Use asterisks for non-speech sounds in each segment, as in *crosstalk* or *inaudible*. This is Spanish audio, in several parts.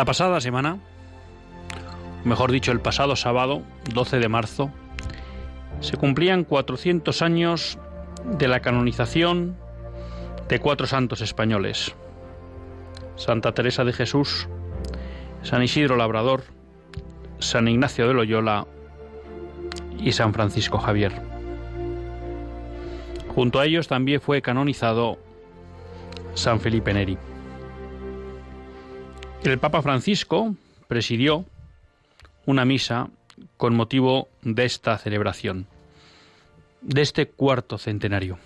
La pasada semana, mejor dicho, el pasado sábado, 12 de marzo, se cumplían 400 años de la canonización de cuatro santos españoles. Santa Teresa de Jesús, San Isidro Labrador, San Ignacio de Loyola y San Francisco Javier. Junto a ellos también fue canonizado San Felipe Neri. El Papa Francisco presidió una misa con motivo de esta celebración, de este cuarto centenario.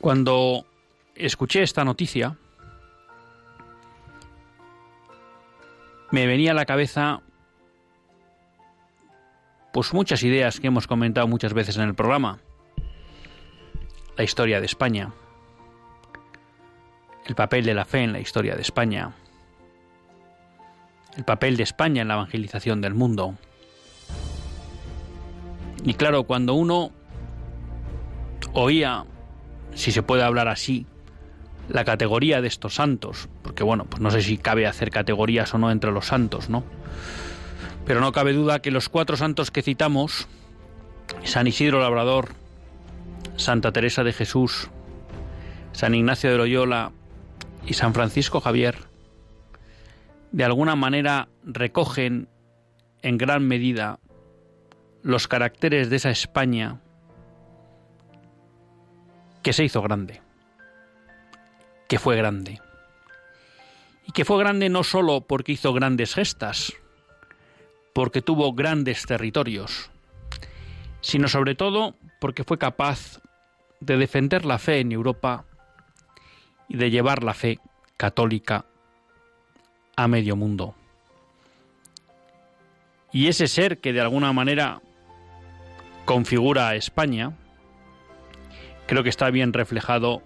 Cuando escuché esta noticia, me venía a la cabeza pues muchas ideas que hemos comentado muchas veces en el programa. La historia de España, el papel de la fe en la historia de España, el papel de España en la evangelización del mundo. Y claro, cuando uno oía, si se puede hablar así, la categoría de estos santos, porque bueno, pues no sé si cabe hacer categorías o no entre los santos, ¿no? Pero no cabe duda que los cuatro santos que citamos, San Isidro Labrador, Santa Teresa de Jesús, San Ignacio de Loyola y San Francisco Javier de alguna manera recogen en gran medida los caracteres de esa España que se hizo grande, que fue grande. Y que fue grande no solo porque hizo grandes gestas, porque tuvo grandes territorios, sino sobre todo porque fue capaz de defender la fe en Europa y de llevar la fe católica a medio mundo. Y ese ser que de alguna manera configura a España, creo que está bien reflejado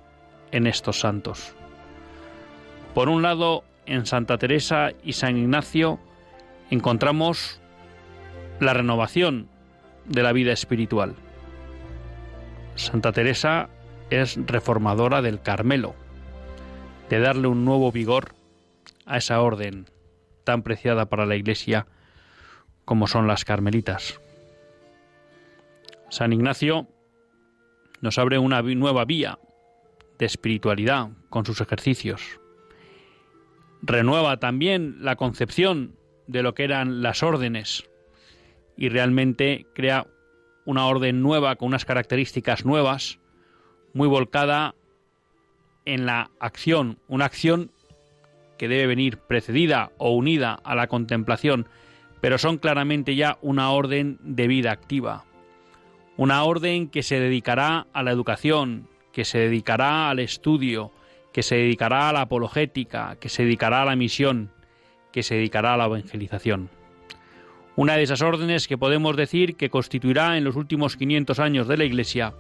en estos santos. Por un lado, en Santa Teresa y San Ignacio encontramos la renovación de la vida espiritual. Santa Teresa es reformadora del Carmelo, de darle un nuevo vigor a esa orden tan preciada para la Iglesia como son las carmelitas. San Ignacio nos abre una nueva vía de espiritualidad con sus ejercicios. Renueva también la concepción de lo que eran las órdenes y realmente crea una orden nueva con unas características nuevas, muy volcada en la acción, una acción que debe venir precedida o unida a la contemplación, pero son claramente ya una orden de vida activa, una orden que se dedicará a la educación, que se dedicará al estudio, que se dedicará a la apologética, que se dedicará a la misión, que se dedicará a la evangelización. Una de esas órdenes que podemos decir que constituirá en los últimos 500 años de la Iglesia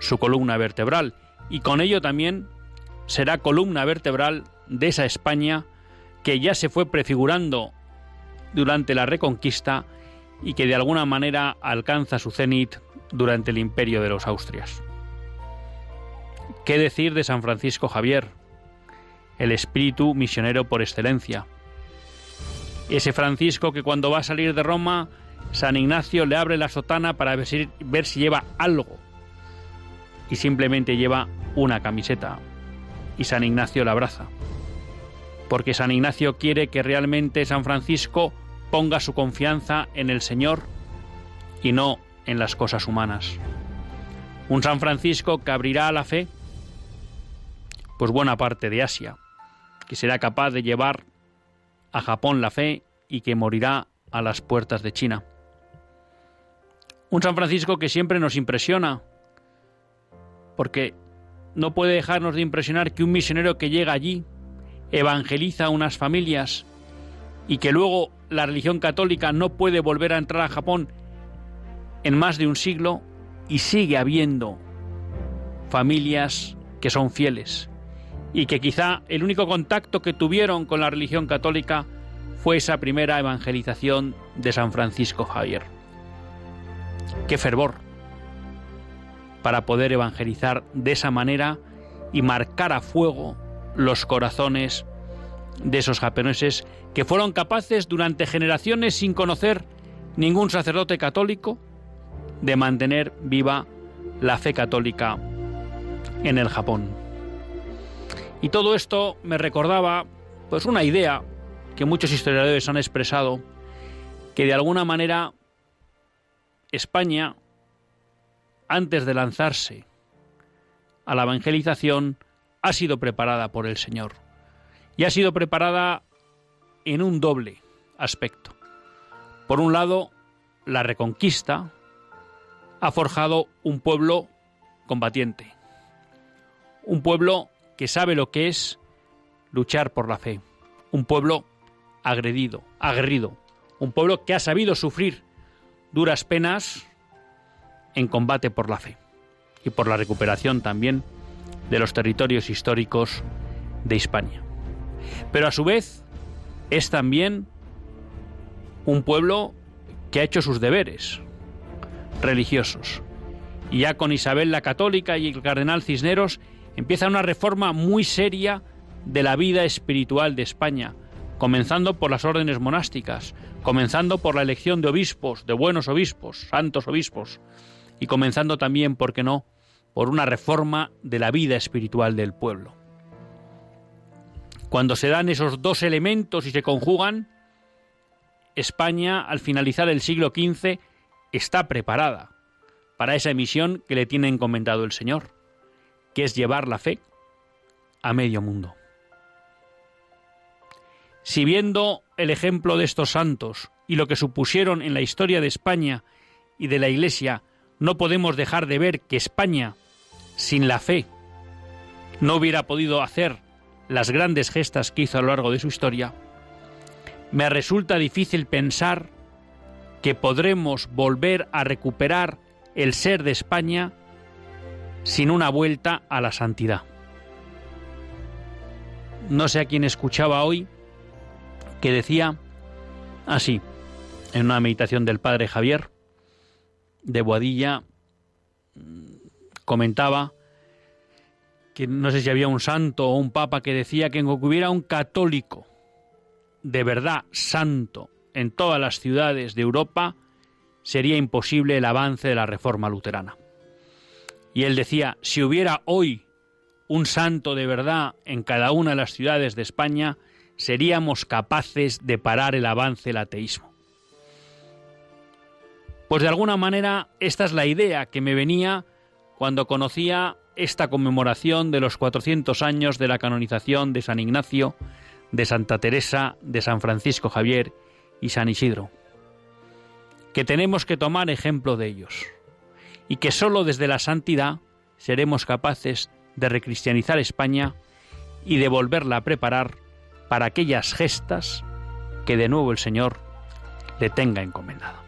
su columna vertebral y con ello también será columna vertebral de esa España que ya se fue prefigurando durante la Reconquista y que de alguna manera alcanza su cenit durante el imperio de los Austrias. ¿Qué decir de San Francisco Javier, el espíritu misionero por excelencia? Ese Francisco que cuando va a salir de Roma, San Ignacio le abre la sotana para ver si, ver si lleva algo y simplemente lleva una camiseta, y San Ignacio la abraza. Porque San Ignacio quiere que realmente San Francisco ponga su confianza en el Señor y no en las cosas humanas. Un San Francisco que abrirá a la fe pues buena parte de Asia, que será capaz de llevar a Japón la fe y que morirá a las puertas de China. Un San Francisco que siempre nos impresiona, porque no puede dejarnos de impresionar que un misionero que llega allí evangeliza a unas familias y que luego la religión católica no puede volver a entrar a Japón en más de un siglo y sigue habiendo familias que son fieles y que quizá el único contacto que tuvieron con la religión católica fue esa primera evangelización de San Francisco Javier. Qué fervor para poder evangelizar de esa manera y marcar a fuego los corazones de esos japoneses que fueron capaces durante generaciones sin conocer ningún sacerdote católico de mantener viva la fe católica en el Japón. Y todo esto me recordaba pues una idea que muchos historiadores han expresado que de alguna manera España antes de lanzarse a la evangelización ha sido preparada por el Señor. Y ha sido preparada en un doble aspecto. Por un lado, la reconquista ha forjado un pueblo combatiente, un pueblo que sabe lo que es luchar por la fe, un pueblo agredido, aguerrido, un pueblo que ha sabido sufrir duras penas en combate por la fe y por la recuperación también de los territorios históricos de Hispania. Pero a su vez es también un pueblo que ha hecho sus deberes religiosos. Y ya con Isabel la Católica y el cardenal Cisneros empieza una reforma muy seria de la vida espiritual de España, comenzando por las órdenes monásticas, comenzando por la elección de obispos, de buenos obispos, santos obispos, y comenzando también, ¿por qué no?, por una reforma de la vida espiritual del pueblo. Cuando se dan esos dos elementos y se conjugan, España, al finalizar el siglo XV, está preparada para esa misión que le tiene encomendado el Señor que es llevar la fe a medio mundo. Si viendo el ejemplo de estos santos y lo que supusieron en la historia de España y de la Iglesia, no podemos dejar de ver que España, sin la fe, no hubiera podido hacer las grandes gestas que hizo a lo largo de su historia, me resulta difícil pensar que podremos volver a recuperar el ser de España sin una vuelta a la santidad. No sé a quién escuchaba hoy que decía así, en una meditación del padre Javier de Boadilla, comentaba que no sé si había un santo o un papa que decía que aunque hubiera un católico de verdad santo en todas las ciudades de Europa, sería imposible el avance de la reforma luterana. Y él decía, si hubiera hoy un santo de verdad en cada una de las ciudades de España, seríamos capaces de parar el avance del ateísmo. Pues de alguna manera esta es la idea que me venía cuando conocía esta conmemoración de los 400 años de la canonización de San Ignacio, de Santa Teresa, de San Francisco Javier y San Isidro. Que tenemos que tomar ejemplo de ellos y que sólo desde la santidad seremos capaces de recristianizar España y de volverla a preparar para aquellas gestas que de nuevo el Señor le tenga encomendado.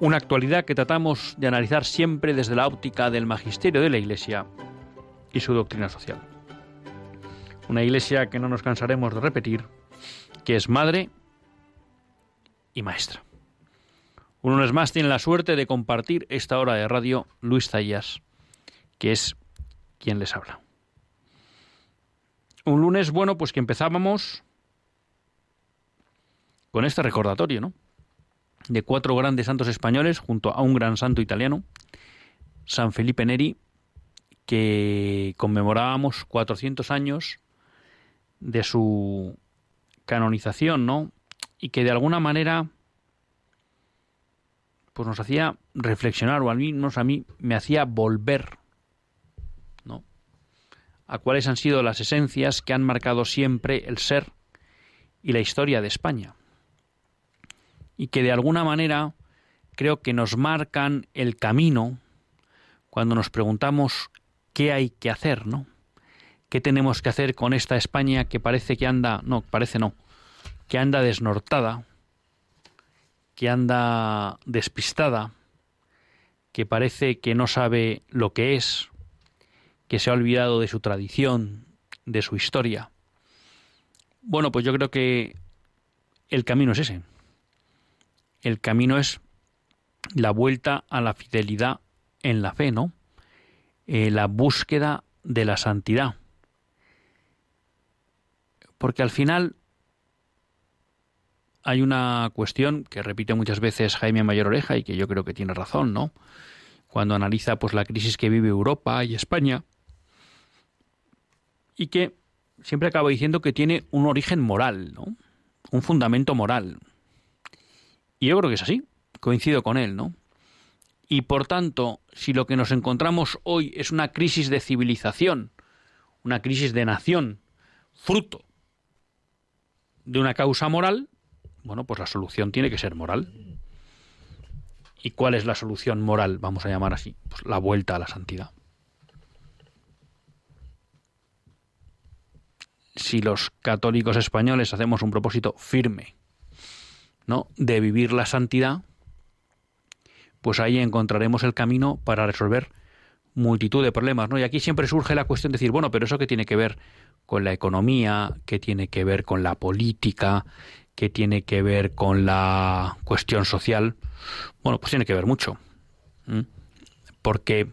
una actualidad que tratamos de analizar siempre desde la óptica del magisterio de la Iglesia y su doctrina social. Una Iglesia que no nos cansaremos de repetir, que es madre y maestra. Un lunes más tiene la suerte de compartir esta hora de radio Luis Zayas, que es quien les habla. Un lunes bueno, pues que empezábamos con este recordatorio, ¿no? De cuatro grandes santos españoles junto a un gran santo italiano, San Felipe Neri, que conmemorábamos 400 años de su canonización, ¿no? Y que de alguna manera pues nos hacía reflexionar o al menos a mí me hacía volver, ¿no? A cuáles han sido las esencias que han marcado siempre el ser y la historia de España y que de alguna manera creo que nos marcan el camino cuando nos preguntamos qué hay que hacer, ¿no? ¿Qué tenemos que hacer con esta España que parece que anda, no, parece no, que anda desnortada, que anda despistada, que parece que no sabe lo que es, que se ha olvidado de su tradición, de su historia? Bueno, pues yo creo que el camino es ese, el camino es la vuelta a la fidelidad en la fe, ¿no? Eh, la búsqueda de la santidad. Porque al final hay una cuestión que repite muchas veces Jaime Mayor Oreja y que yo creo que tiene razón, ¿no? Cuando analiza pues la crisis que vive Europa y España y que siempre acaba diciendo que tiene un origen moral, ¿no? Un fundamento moral. Y yo creo que es así, coincido con él, ¿no? Y por tanto, si lo que nos encontramos hoy es una crisis de civilización, una crisis de nación, fruto de una causa moral, bueno, pues la solución tiene que ser moral. ¿Y cuál es la solución moral, vamos a llamar así? Pues la vuelta a la santidad. Si los católicos españoles hacemos un propósito firme de vivir la santidad, pues ahí encontraremos el camino para resolver multitud de problemas, ¿no? Y aquí siempre surge la cuestión de decir, bueno, pero eso que tiene que ver con la economía, que tiene que ver con la política, que tiene que ver con la cuestión social, bueno, pues tiene que ver mucho. Porque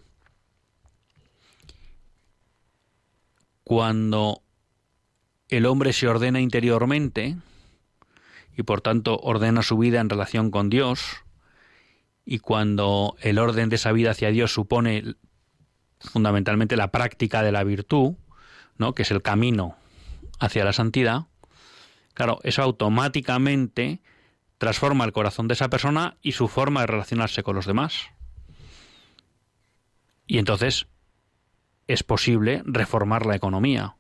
cuando el hombre se ordena interiormente, y por tanto ordena su vida en relación con Dios, y cuando el orden de esa vida hacia Dios supone fundamentalmente la práctica de la virtud, ¿no? que es el camino hacia la santidad, claro, eso automáticamente transforma el corazón de esa persona y su forma de relacionarse con los demás. Y entonces es posible reformar la economía,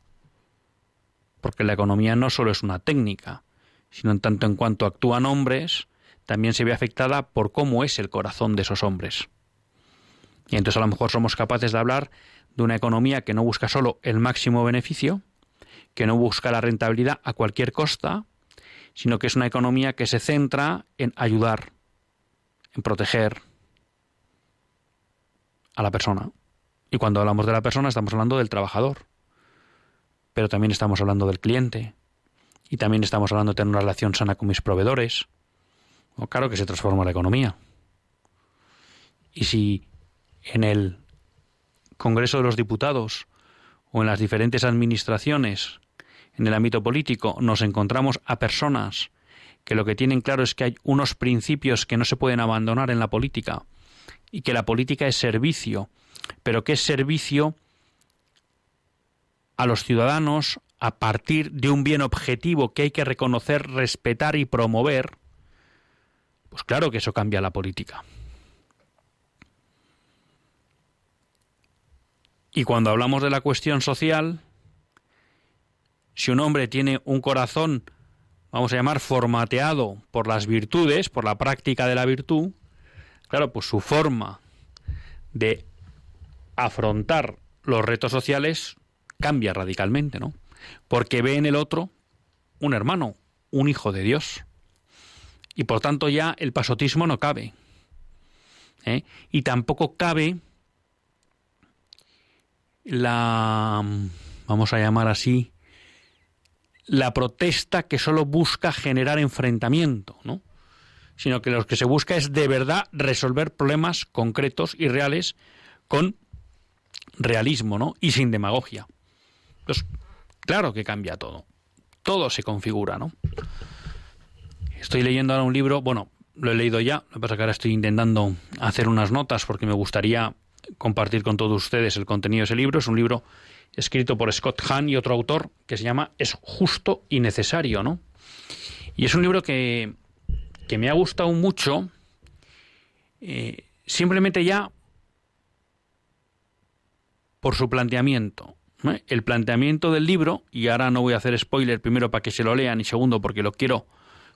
porque la economía no solo es una técnica, sino en tanto en cuanto actúan hombres, también se ve afectada por cómo es el corazón de esos hombres. Y entonces a lo mejor somos capaces de hablar de una economía que no busca solo el máximo beneficio, que no busca la rentabilidad a cualquier costa, sino que es una economía que se centra en ayudar, en proteger a la persona. Y cuando hablamos de la persona estamos hablando del trabajador, pero también estamos hablando del cliente, y también estamos hablando de tener una relación sana con mis proveedores. O claro que se transforma la economía. Y si en el Congreso de los Diputados o en las diferentes administraciones en el ámbito político nos encontramos a personas que lo que tienen claro es que hay unos principios que no se pueden abandonar en la política y que la política es servicio, pero que es servicio a los ciudadanos, a partir de un bien objetivo que hay que reconocer, respetar y promover, pues claro que eso cambia la política. Y cuando hablamos de la cuestión social, si un hombre tiene un corazón, vamos a llamar, formateado por las virtudes, por la práctica de la virtud, claro, pues su forma de afrontar los retos sociales cambia radicalmente, ¿no? Porque ve en el otro un hermano, un hijo de Dios. Y por tanto ya el pasotismo no cabe. ¿eh? Y tampoco cabe la, vamos a llamar así, la protesta que solo busca generar enfrentamiento, ¿no? sino que lo que se busca es de verdad resolver problemas concretos y reales con realismo, ¿no? Y sin demagogia. Claro que cambia todo. Todo se configura, ¿no? Estoy leyendo ahora un libro, bueno, lo he leído ya, lo que pasa que ahora estoy intentando hacer unas notas porque me gustaría compartir con todos ustedes el contenido de ese libro. Es un libro escrito por Scott Hahn y otro autor que se llama Es justo y necesario, ¿no? Y es un libro que, que me ha gustado mucho, eh, simplemente ya por su planteamiento. El planteamiento del libro, y ahora no voy a hacer spoiler primero para que se lo lean y segundo porque lo quiero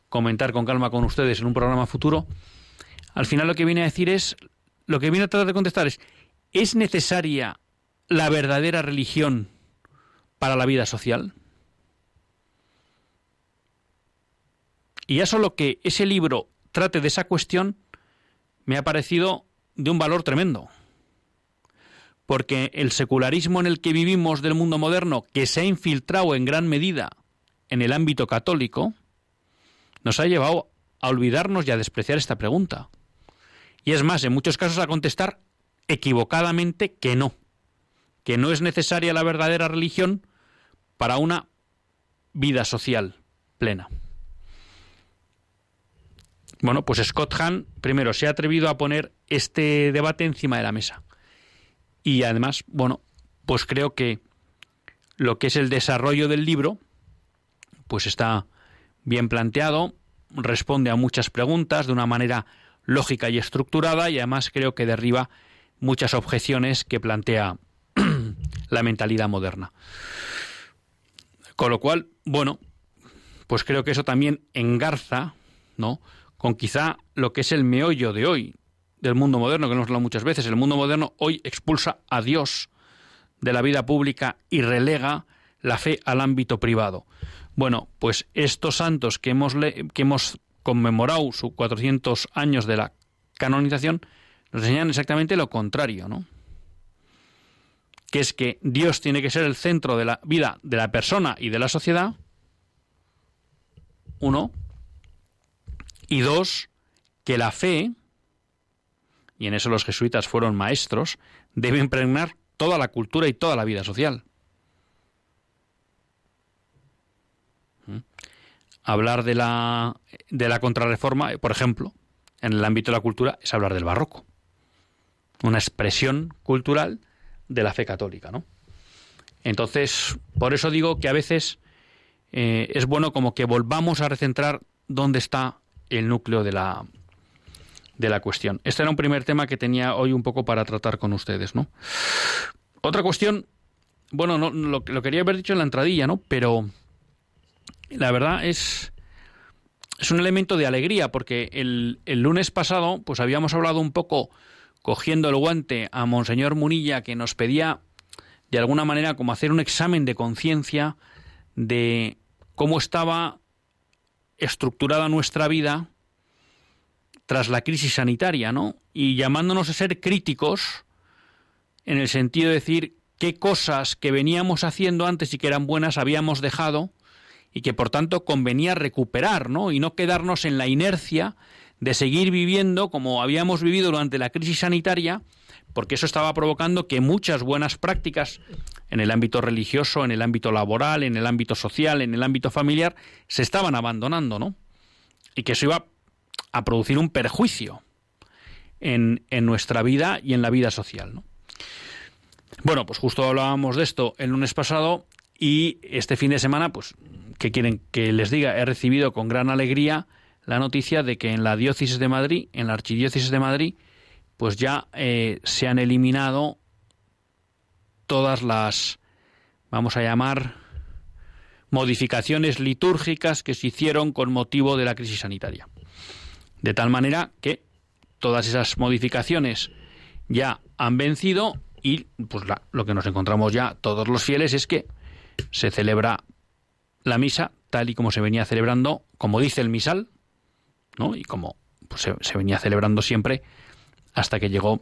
comentar con calma con ustedes en un programa futuro, al final lo que viene a decir es, lo que viene a tratar de contestar es, ¿es necesaria la verdadera religión para la vida social? Y ya solo que ese libro trate de esa cuestión me ha parecido de un valor tremendo. Porque el secularismo en el que vivimos del mundo moderno, que se ha infiltrado en gran medida en el ámbito católico, nos ha llevado a olvidarnos y a despreciar esta pregunta. Y es más, en muchos casos a contestar equivocadamente que no, que no es necesaria la verdadera religión para una vida social plena. Bueno, pues Scott Hahn, primero, se ha atrevido a poner este debate encima de la mesa. Y además, bueno, pues creo que lo que es el desarrollo del libro, pues está bien planteado, responde a muchas preguntas de una manera lógica y estructurada y además creo que derriba muchas objeciones que plantea *clears throat* la mentalidad moderna. Con lo cual, bueno, pues creo que eso también engarza, ¿no? con quizá lo que es el meollo de hoy del mundo moderno, que hemos hablado muchas veces. El mundo moderno hoy expulsa a Dios de la vida pública y relega la fe al ámbito privado. Bueno, pues estos santos que hemos, que hemos conmemorado sus 400 años de la canonización nos enseñan exactamente lo contrario, ¿no? Que es que Dios tiene que ser el centro de la vida de la persona y de la sociedad. Uno, y dos, que la fe, y en eso los jesuitas fueron maestros, debe impregnar toda la cultura y toda la vida social. ¿Mm? Hablar de la, de la contrarreforma, por ejemplo, en el ámbito de la cultura, es hablar del barroco. Una expresión cultural de la fe católica, ¿no? Entonces, por eso digo que a veces eh, es bueno como que volvamos a recentrar dónde está el núcleo de la, de la cuestión. Este era un primer tema que tenía hoy un poco para tratar con ustedes, ¿no? Otra cuestión, bueno, no, lo, quería haber dicho en la entradilla, ¿no? Pero la verdad es, es un elemento de alegría, porque el, el lunes pasado, pues habíamos hablado un poco, cogiendo el guante a Monseñor Munilla, que nos pedía, de alguna manera, como hacer un examen de conciencia de cómo estaba estructurada nuestra vida tras la crisis sanitaria, ¿no? Y llamándonos a ser críticos en el sentido de decir qué cosas que veníamos haciendo antes y que eran buenas habíamos dejado y que por tanto convenía recuperar, ¿no? Y no quedarnos en la inercia de seguir viviendo como habíamos vivido durante la crisis sanitaria, porque eso estaba provocando que muchas buenas prácticas en el ámbito religioso, en el ámbito laboral, en el ámbito social, en el ámbito familiar, se estaban abandonando, ¿no? Y que eso iba a producir un perjuicio en, en nuestra vida y en la vida social, ¿no? Bueno, pues justo hablábamos de esto el lunes pasado y este fin de semana, pues, ¿qué quieren que les diga? He recibido con gran alegría la noticia de que en la diócesis de Madrid, en la archidiócesis de Madrid, pues ya eh, se han eliminado todas las, vamos a llamar, modificaciones litúrgicas que se hicieron con motivo de la crisis sanitaria. De tal manera que todas esas modificaciones ya han vencido y pues lo que nos encontramos ya todos los fieles es que se celebra la misa tal y como se venía celebrando, como dice el misal, ¿no? Y como pues, se, se venía celebrando siempre hasta que llegó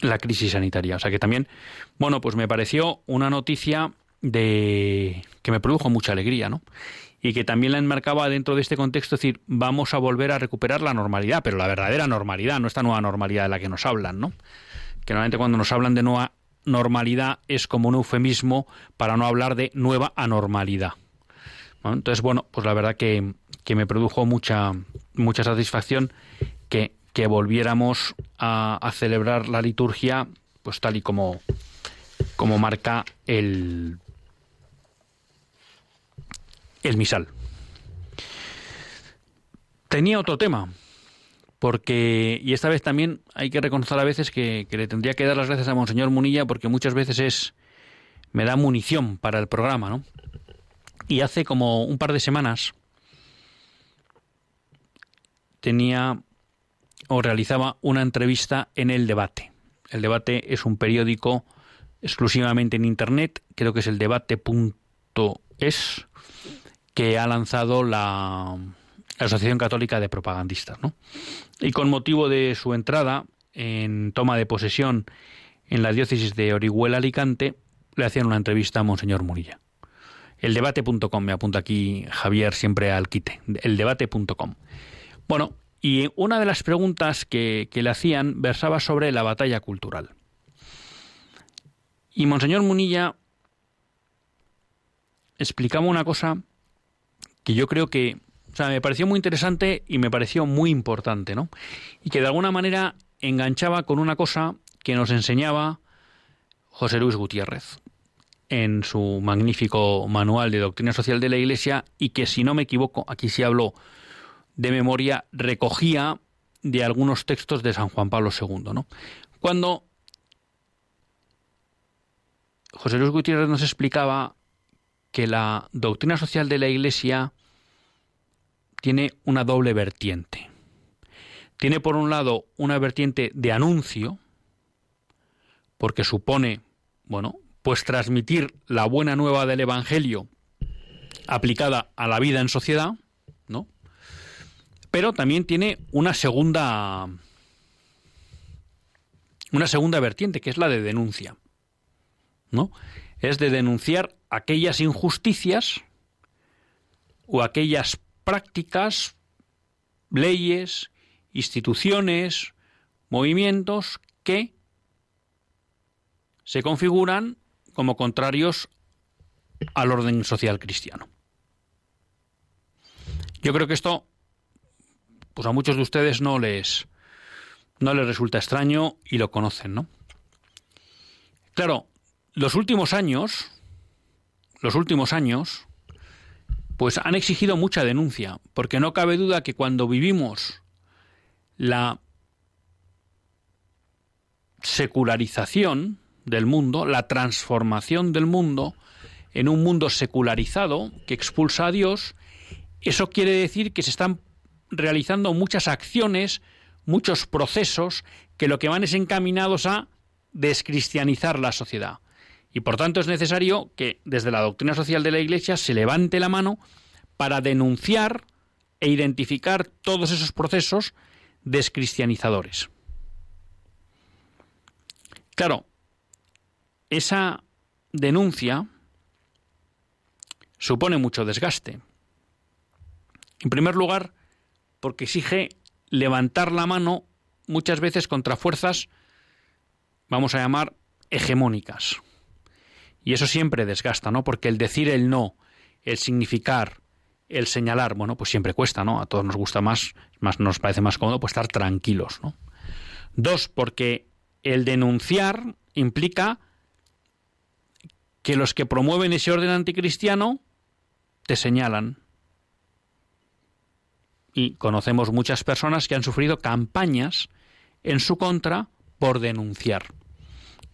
la crisis sanitaria. O sea que también, bueno, pues me pareció una noticia de que me produjo mucha alegría, ¿no? Y que también la enmarcaba dentro de este contexto, es decir, vamos a volver a recuperar la normalidad, pero la verdadera normalidad, no esta nueva normalidad de la que nos hablan, ¿no? Que normalmente cuando nos hablan de nueva normalidad es como un eufemismo para no hablar de nueva anormalidad. Entonces, bueno, pues la verdad que, que me produjo mucha, mucha satisfacción que que volviéramos a, celebrar la liturgia pues tal y como, como marca el, el misal. Tenía otro tema, porque, y esta vez también hay que reconocer a veces que, le tendría que dar las gracias a Monseñor Munilla, porque muchas veces es, me da munición para el programa, ¿no? Y hace como un par de semanas tenía o realizaba una entrevista en El Debate. El Debate es un periódico exclusivamente en Internet, creo que es el debate.es, que ha lanzado la, Asociación Católica de Propagandistas. ¿no? Y con motivo de su entrada en toma de posesión en la diócesis de Orihuela Alicante, le hacían una entrevista a Monseñor Murilla. Eldebate.com, me apunta aquí Javier siempre al quite, eldebate.com. Bueno, y una de las preguntas que, le hacían versaba sobre la batalla cultural. Y Monseñor Munilla explicaba una cosa que yo creo que, o sea, me pareció muy interesante y me pareció muy importante, ¿no? Y que de alguna manera enganchaba con una cosa que nos enseñaba José Luis Gutiérrez en su magnífico manual de doctrina social de la Iglesia y que si no me equivoco, aquí sí habló de memoria recogía de algunos textos de San Juan Pablo II. ¿no? Cuando José Luis Gutiérrez nos explicaba que la doctrina social de la Iglesia tiene una doble vertiente. Tiene por un lado una vertiente de anuncio, porque supone, bueno, pues transmitir la buena nueva del Evangelio aplicada a la vida en sociedad, ¿no? pero también tiene una segunda una segunda vertiente que es la de denuncia. ¿No? Es de denunciar aquellas injusticias o aquellas prácticas, leyes, instituciones, movimientos que se configuran como contrarios al orden social cristiano. Yo creo que esto pues a muchos de ustedes no les, no les resulta extraño y lo conocen, ¿no? Claro, los últimos años, los últimos años, pues han exigido mucha denuncia, porque no cabe duda que cuando vivimos la secularización del mundo, la transformación del mundo en un mundo secularizado que expulsa a Dios, eso quiere decir que se están realizando muchas acciones, muchos procesos que lo que van es encaminados a descristianizar la sociedad. Y por tanto es necesario que desde la doctrina social de la Iglesia se levante la mano para denunciar e identificar todos esos procesos descristianizadores. Claro, esa denuncia supone mucho desgaste. En primer lugar, porque exige levantar la mano muchas veces contra fuerzas, vamos a llamar, hegemónicas. Y eso siempre desgasta, ¿no? Porque el decir el no, el significar, el señalar, bueno, pues siempre cuesta, ¿no? A todos nos gusta más, más nos parece más cómodo pues estar tranquilos, ¿no? Dos, porque el denunciar implica que los que promueven ese orden anticristiano te señalan, y conocemos muchas personas que han sufrido campañas en su contra por denunciar.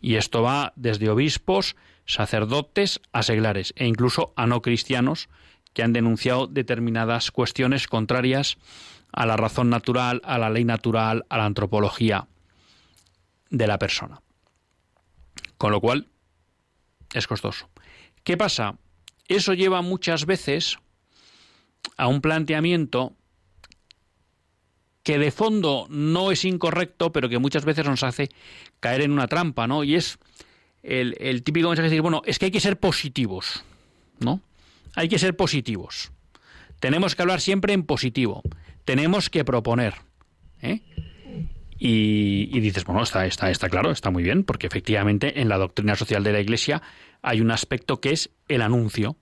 Y esto va desde obispos, sacerdotes a seglares e incluso a no cristianos que han denunciado determinadas cuestiones contrarias a la razón natural, a la ley natural, a la antropología de la persona. Con lo cual, es costoso. ¿Qué pasa? Eso lleva muchas veces a un planteamiento que de fondo no es incorrecto, pero que muchas veces nos hace caer en una trampa, ¿no? Y es el, típico mensaje de decir, bueno, es que hay que ser positivos, ¿no? Hay que ser positivos. Tenemos que hablar siempre en positivo. Tenemos que proponer. ¿eh? Y, y, dices, bueno, está, está, está claro, está muy bien, porque efectivamente en la doctrina social de la Iglesia hay un aspecto que es el anuncio.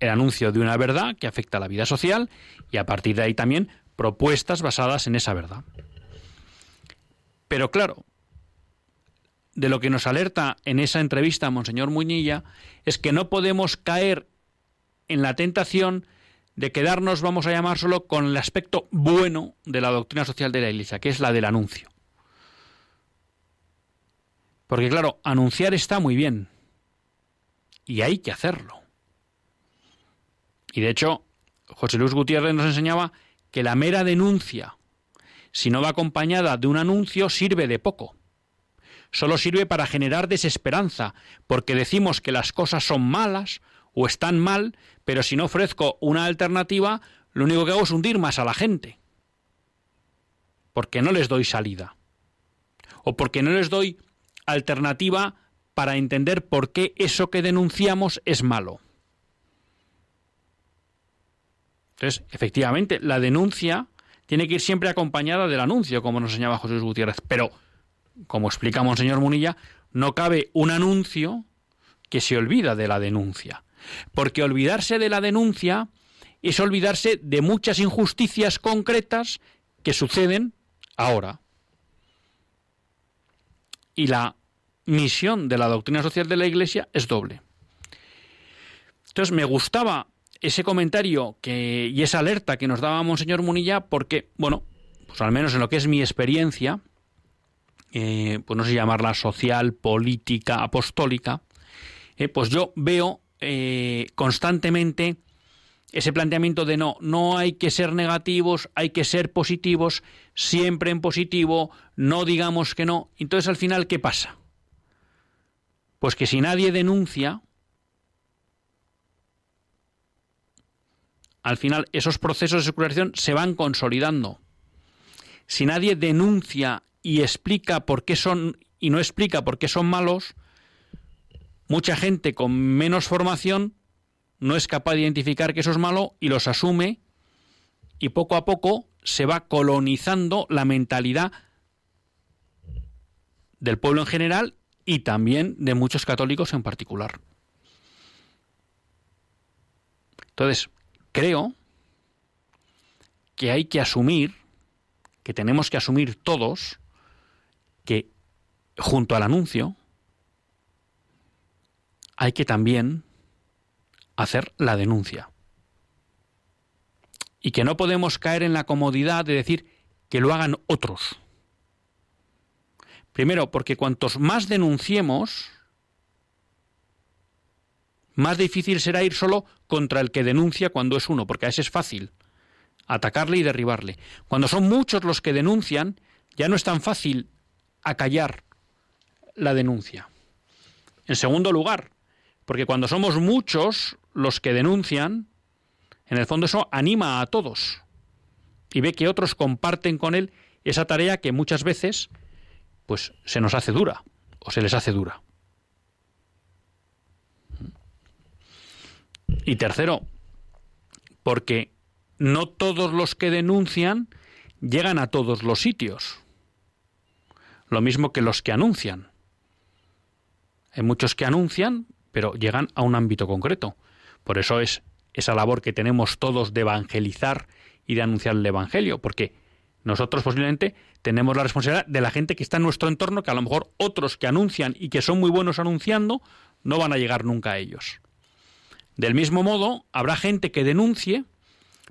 El anuncio de una verdad que afecta a la vida social y a partir de ahí también propuestas basadas en esa verdad. Pero claro, de lo que nos alerta en esa entrevista Monseñor Muñilla es que no podemos caer en la tentación de quedarnos, vamos a llamar solo, con el aspecto bueno de la doctrina social de la Iglesia, que es la del anuncio. Porque claro, anunciar está muy bien y hay que hacerlo. Y de hecho, José Luis Gutiérrez nos enseñaba que la mera denuncia, si no va acompañada de un anuncio, sirve de poco solo sirve para generar desesperanza, porque decimos que las cosas son malas o están mal, pero si no ofrezco una alternativa, lo único que hago es hundir más a la gente, porque no les doy salida, o porque no les doy alternativa para entender por qué eso que denunciamos es malo. Entonces, efectivamente, la denuncia tiene que ir siempre acompañada del anuncio, como nos enseñaba José Gutiérrez, pero como explica Monseñor Munilla, no cabe un anuncio que se olvida de la denuncia. Porque olvidarse de la denuncia es olvidarse de muchas injusticias concretas que suceden ahora. Y la misión de la doctrina social de la Iglesia es doble. Entonces me gustaba ese comentario y esa alerta que nos daba Monseñor Munilla porque, bueno, pues al menos en lo que es mi experiencia, eh, pues no sé llamarla social, política, apostólica, eh, pues yo veo eh, constantemente ese planteamiento de no, no hay que ser negativos, hay que ser positivos, siempre en positivo, no digamos que no. Entonces al final, ¿qué pasa? Pues que si nadie denuncia, al final esos procesos de secularidad se van consolidando. Si nadie denuncia y explica por qué son y no explica por qué son malos, mucha gente con menos formación no es capaz de identificar que eso es malo y los asume y poco a poco se va colonizando la mentalidad del pueblo en general y también de muchos católicos en particular. Entonces, creo que hay que asumir, que tenemos que asumir todos, junto al anuncio hay que también hacer la denuncia. Y que no podemos caer en la comodidad de decir que lo hagan otros. Primero, porque cuantos más denunciemos, más difícil será ir solo contra el que denuncia cuando es uno, porque a ese es fácil atacarle y derribarle. Cuando son muchos los que denuncian, ya no es tan fácil acallar la denuncia. En segundo lugar, porque cuando somos muchos los que denuncian, en el fondo eso anima a todos y ve que otros comparten con él esa tarea que muchas veces pues se nos hace dura o se les hace dura. Y tercero, porque no todos los que denuncian llegan a todos los sitios lo mismo que los que anuncian. Hay muchos que anuncian, pero llegan a un ámbito concreto. Por eso es esa labor que tenemos todos de evangelizar y de anunciar el Evangelio, porque nosotros posiblemente tenemos la responsabilidad de la gente que está en nuestro entorno, que a lo mejor otros que anuncian y que son muy buenos anunciando, no van a llegar nunca a ellos. Del mismo modo, habrá gente que denuncie,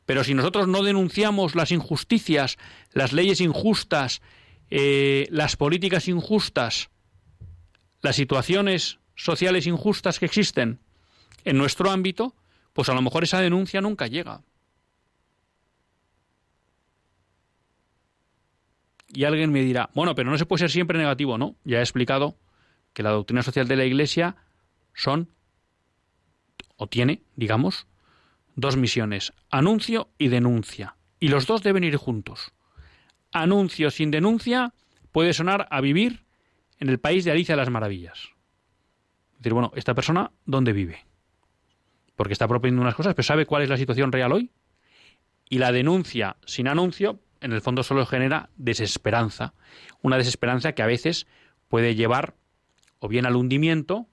pero si nosotros no denunciamos las injusticias, las leyes injustas, eh, las políticas injustas, las situaciones sociales injustas que existen en nuestro ámbito, pues a lo mejor esa denuncia nunca llega. Y alguien me dirá, bueno, pero no se puede ser siempre negativo, ¿no? Ya he explicado que la doctrina social de la Iglesia son, o tiene, digamos, dos misiones, anuncio y denuncia. Y los dos deben ir juntos. Anuncio sin denuncia puede sonar a vivir en el país de Alicia las Maravillas. Es decir, bueno, esta persona, ¿dónde vive? Porque está proponiendo unas cosas, pero ¿sabe cuál es la situación real hoy? Y la denuncia sin anuncio en el fondo solo genera desesperanza, una desesperanza que a veces puede llevar o bien al hundimiento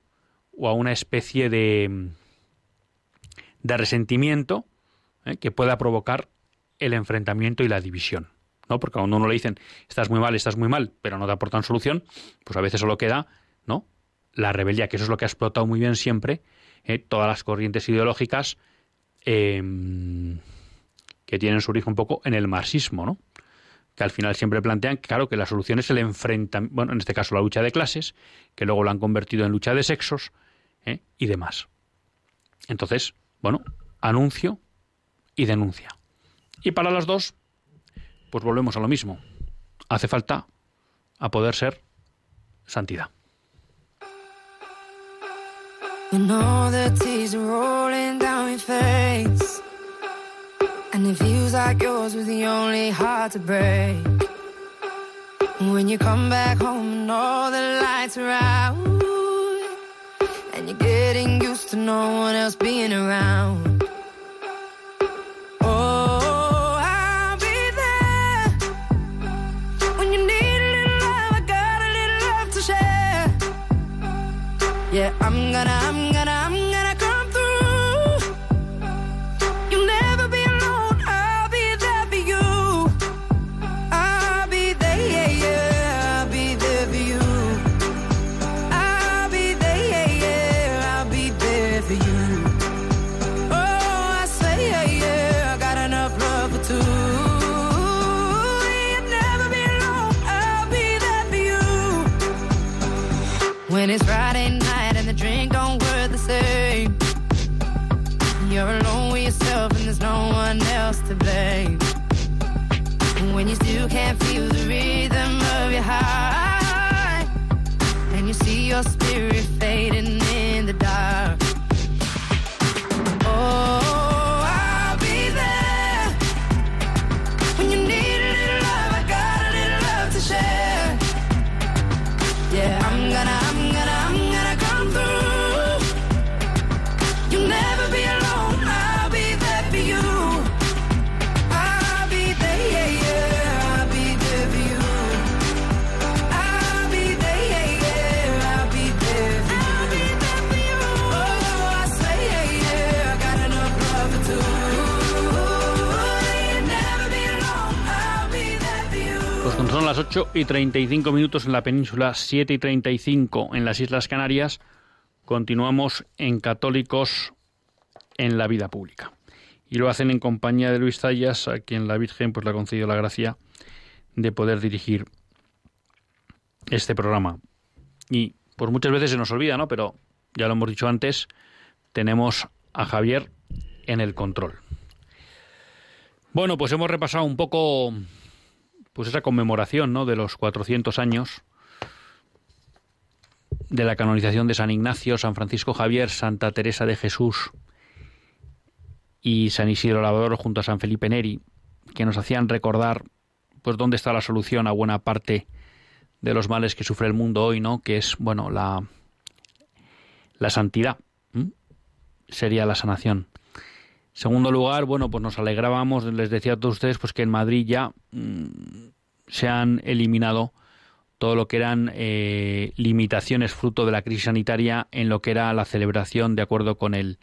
o a una especie de, de resentimiento ¿eh? que pueda provocar el enfrentamiento y la división. ¿No? Porque cuando uno le dicen estás muy mal, estás muy mal, pero no te aportan solución, pues a veces solo queda ¿no? la rebeldía, que eso es lo que ha explotado muy bien siempre ¿eh? todas las corrientes ideológicas em, que tienen su origen un poco en el marxismo, ¿no? que al final siempre plantean claro, que la solución es el enfrentamiento, bueno, en este caso la lucha de clases, que luego lo han convertido en lucha de sexos ¿eh? y demás. Entonces, bueno, anuncio y denuncia. Y para las dos, pues volvemos a lo mismo. Hace falta a poder ser santidad. And it feels like yours was the only heart to break. When you come back home and all the lights are out, and you're getting used to no one else being around. Yeah, I'm gonna, I'm you can't feel the rhythm of your heart. And you see your spirit fading 8 y 35 minutos en la península, 7 y 35 en las Islas Canarias. Continuamos en Católicos en la vida pública. Y lo hacen en compañía de Luis Zayas, a quien la Virgen pues, le ha concedido la gracia de poder dirigir este programa. Y pues muchas veces se nos olvida, ¿no? Pero ya lo hemos dicho antes, tenemos a Javier en el control. Bueno, pues hemos repasado un poco pues esa conmemoración ¿no? de los 400 años de la canonización de San Ignacio, San Francisco Javier, Santa Teresa de Jesús y San Isidro Lavador junto a San Felipe Neri, que nos hacían recordar pues dónde está la solución a buena parte de los males que sufre el mundo hoy, ¿no? Que es, bueno, la la santidad. Sería la sanación. Segundo lugar, bueno, pues nos alegrábamos, les decía a todos ustedes, pues que en Madrid ya mm, se han eliminado todo lo que eran eh, limitaciones fruto de la crisis sanitaria en lo que era la celebración de acuerdo con el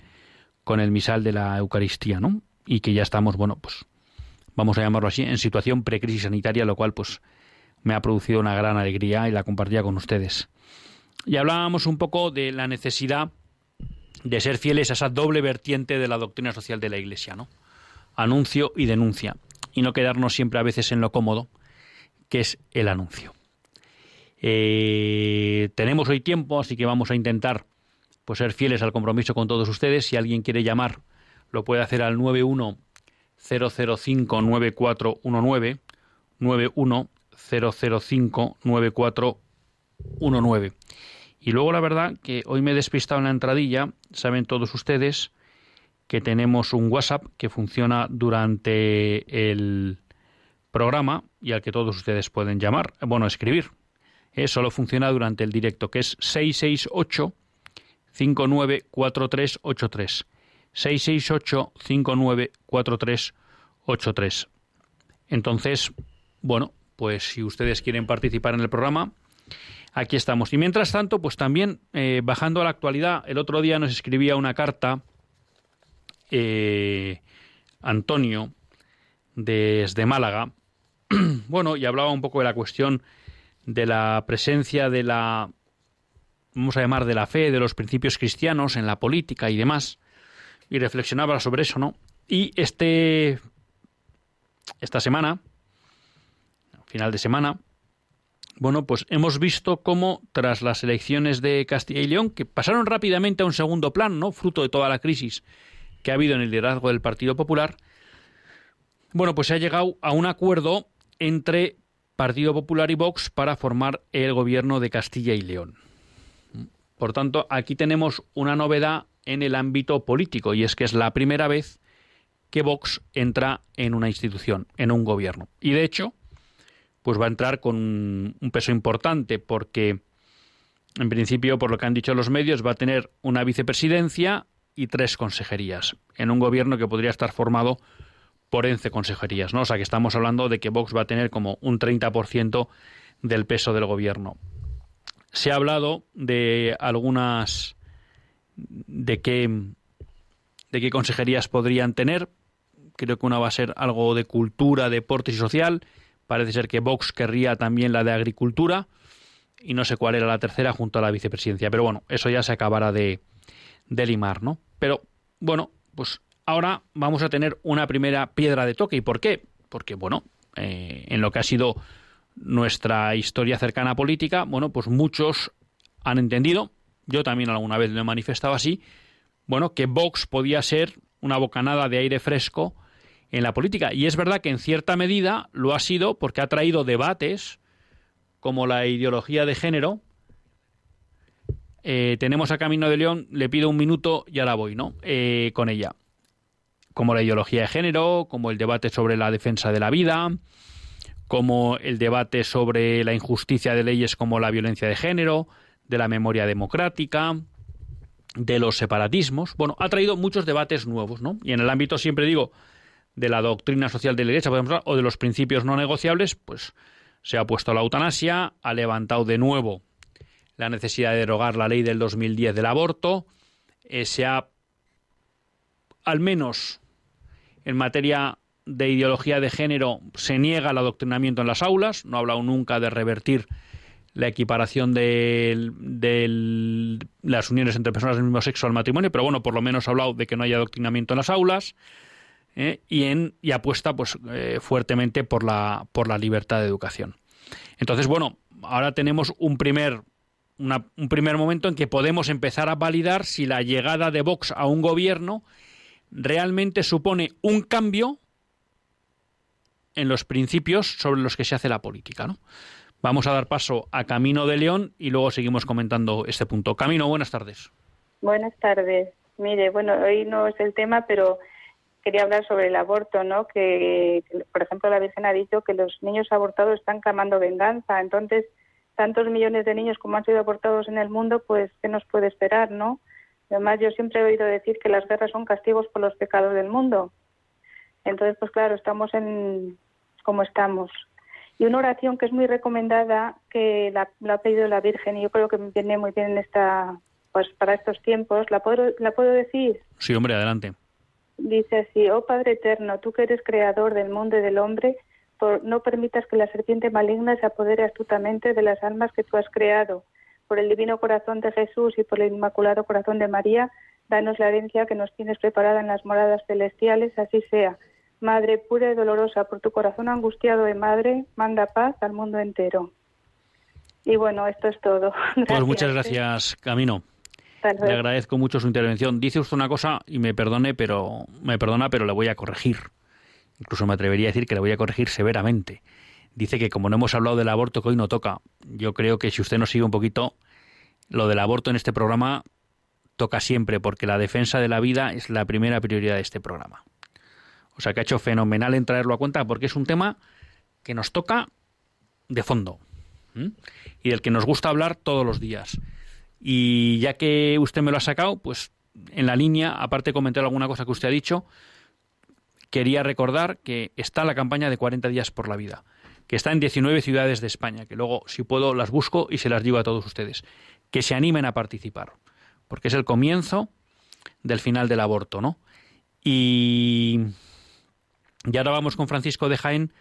con el misal de la Eucaristía, ¿no? Y que ya estamos, bueno, pues vamos a llamarlo así, en situación precrisis sanitaria, lo cual pues me ha producido una gran alegría y la compartía con ustedes. Y hablábamos un poco de la necesidad de ser fieles a esa doble vertiente de la doctrina social de la Iglesia, ¿no? Anuncio y denuncia, y no quedarnos siempre a veces en lo cómodo, que es el anuncio. Eh, tenemos hoy tiempo, así que vamos a intentar pues, ser fieles al compromiso con todos ustedes. Si alguien quiere llamar, lo puede hacer al 91 005 9419 91 005 9419. Y luego la verdad que hoy me he despistado en la entradilla, saben todos ustedes que tenemos un WhatsApp que funciona durante el programa y al que todos ustedes pueden llamar, bueno, escribir. Eh, solo funciona durante el directo, que es 668 594383. 668 594383. Entonces, bueno, pues si ustedes quieren participar en el programa, aquí estamos. Y mientras tanto, pues también eh, bajando a la actualidad, el otro día nos escribía una carta eh, Antonio desde Málaga, *clears throat* bueno, y hablaba un poco de la cuestión de la presencia de la, vamos a llamar, de la fe, de los principios cristianos en la política y demás, y reflexionaba sobre eso, ¿no? Y este, esta semana, final de semana, bueno, pues hemos visto cómo tras las elecciones de Castilla y León, que pasaron rápidamente a un segundo plano, ¿no? Fruto de toda la crisis que ha habido en el liderazgo del Partido Popular, bueno, pues se ha llegado a un acuerdo entre Partido Popular y Vox para formar el gobierno de Castilla y León. Por tanto, aquí tenemos una novedad en el ámbito político y es que es la primera vez que Vox entra en una institución, en un gobierno. Y de hecho, pues va a entrar con un peso importante porque, en principio, por lo que han dicho los medios, va a tener una vicepresidencia y tres consejerías en un gobierno que podría estar formado por 11 consejerías, ¿no? O sea que estamos hablando de que Vox va a tener como un 30% del peso del gobierno. Se ha hablado de algunas de qué de qué consejerías podrían tener. Creo que una va a ser algo de cultura, deportes y social. Parece ser que Vox querría también la de agricultura y no sé cuál era la tercera junto a la vicepresidencia. Pero bueno, eso ya se acabará de, limar, ¿no? Pero bueno, pues ahora vamos a tener una primera piedra de toque. ¿Y por qué? Porque, bueno, eh, en lo que ha sido nuestra historia cercana política, bueno, pues muchos han entendido, yo también alguna vez lo he manifestado así, bueno, que Vox podía ser una bocanada de aire fresco en la política. Y es verdad que en cierta medida lo ha sido porque ha traído debates como la ideología de género. Eh, tenemos a Camino de León, le pido un minuto y ahora voy, ¿no? Eh, con ella como la ideología de género, como el debate sobre la defensa de la vida, como el debate sobre la injusticia de leyes como la violencia de género, de la memoria democrática, de los separatismos. Bueno, ha traído muchos debates nuevos, ¿no? Y en el ámbito, siempre digo, de la doctrina social de la derecha, podemos hablar, o de los principios no negociables, pues se ha puesto la eutanasia, ha levantado de nuevo la necesidad de derogar la ley del 2010 del aborto, eh, se ha al menos en materia de ideología de género se niega el adoctrinamiento en las aulas, no ha hablado nunca de revertir la equiparación de, las uniones entre personas del mismo sexo al matrimonio, pero bueno, por lo menos ha hablado de que no haya adoctrinamiento en las aulas ¿eh? y, en, y apuesta pues eh, fuertemente por la, por la libertad de educación. Entonces, bueno, ahora tenemos un primer, un primer momento en que podemos empezar a validar si la llegada de Vox a un gobierno realmente supone un cambio en los principios sobre los que se hace la política. ¿no? Vamos a dar paso a Camino de León y luego seguimos comentando este punto. Camino, buenas tardes. Buenas tardes. Mire, bueno, hoy no es el tema, pero quería hablar sobre el aborto, ¿no? Que, por ejemplo, la Virgen ha dicho que los niños abortados están clamando venganza. Entonces, tantos millones de niños como han sido abortados en el mundo, pues, ¿qué nos puede esperar, no? Además, yo siempre he oído decir que las guerras son castigos por los pecados del mundo. Entonces, pues claro, estamos en como estamos. Y una oración que es muy recomendada, que la, ha pedido la Virgen, y yo creo que viene muy bien esta, pues para estos tiempos, ¿la puedo, ¿la puedo decir? Sí, hombre, adelante. Dice así, oh Padre Eterno, tú que eres creador del mundo y del hombre, por, no permitas que la serpiente maligna se apodere astutamente de las almas que tú has creado por el divino corazón de Jesús y por el inmaculado corazón de María, danos la herencia que nos tienes preparada en las moradas celestiales, así sea. Madre pura y dolorosa, por tu corazón angustiado de madre, manda paz al mundo entero. Y bueno, esto es todo. *laughs* Pues muchas gracias, Camino. Le agradezco mucho su intervención. Dice usted una cosa y me perdone, pero me perdona, pero le voy a corregir. Incluso me atrevería a decir que le voy a corregir severamente. Dice que como no hemos hablado del aborto que hoy no toca, yo creo que si usted nos sigue un poquito, lo del aborto en este programa toca siempre, porque la defensa de la vida es la primera prioridad de este programa. O sea que ha hecho fenomenal en traerlo a cuenta, porque es un tema que nos toca de fondo y del que nos gusta hablar todos los días. Y ya que usted me lo ha sacado, pues en la línea, aparte de comentar alguna cosa que usted ha dicho, quería recordar que está la campaña de 40 días por la vida, que está en 19 ciudades de España, que luego, si puedo, las busco y se las digo a todos ustedes, que se animen a participar, porque es el comienzo del final del aborto, ¿no? Y, y ahora vamos con Francisco de Jaén,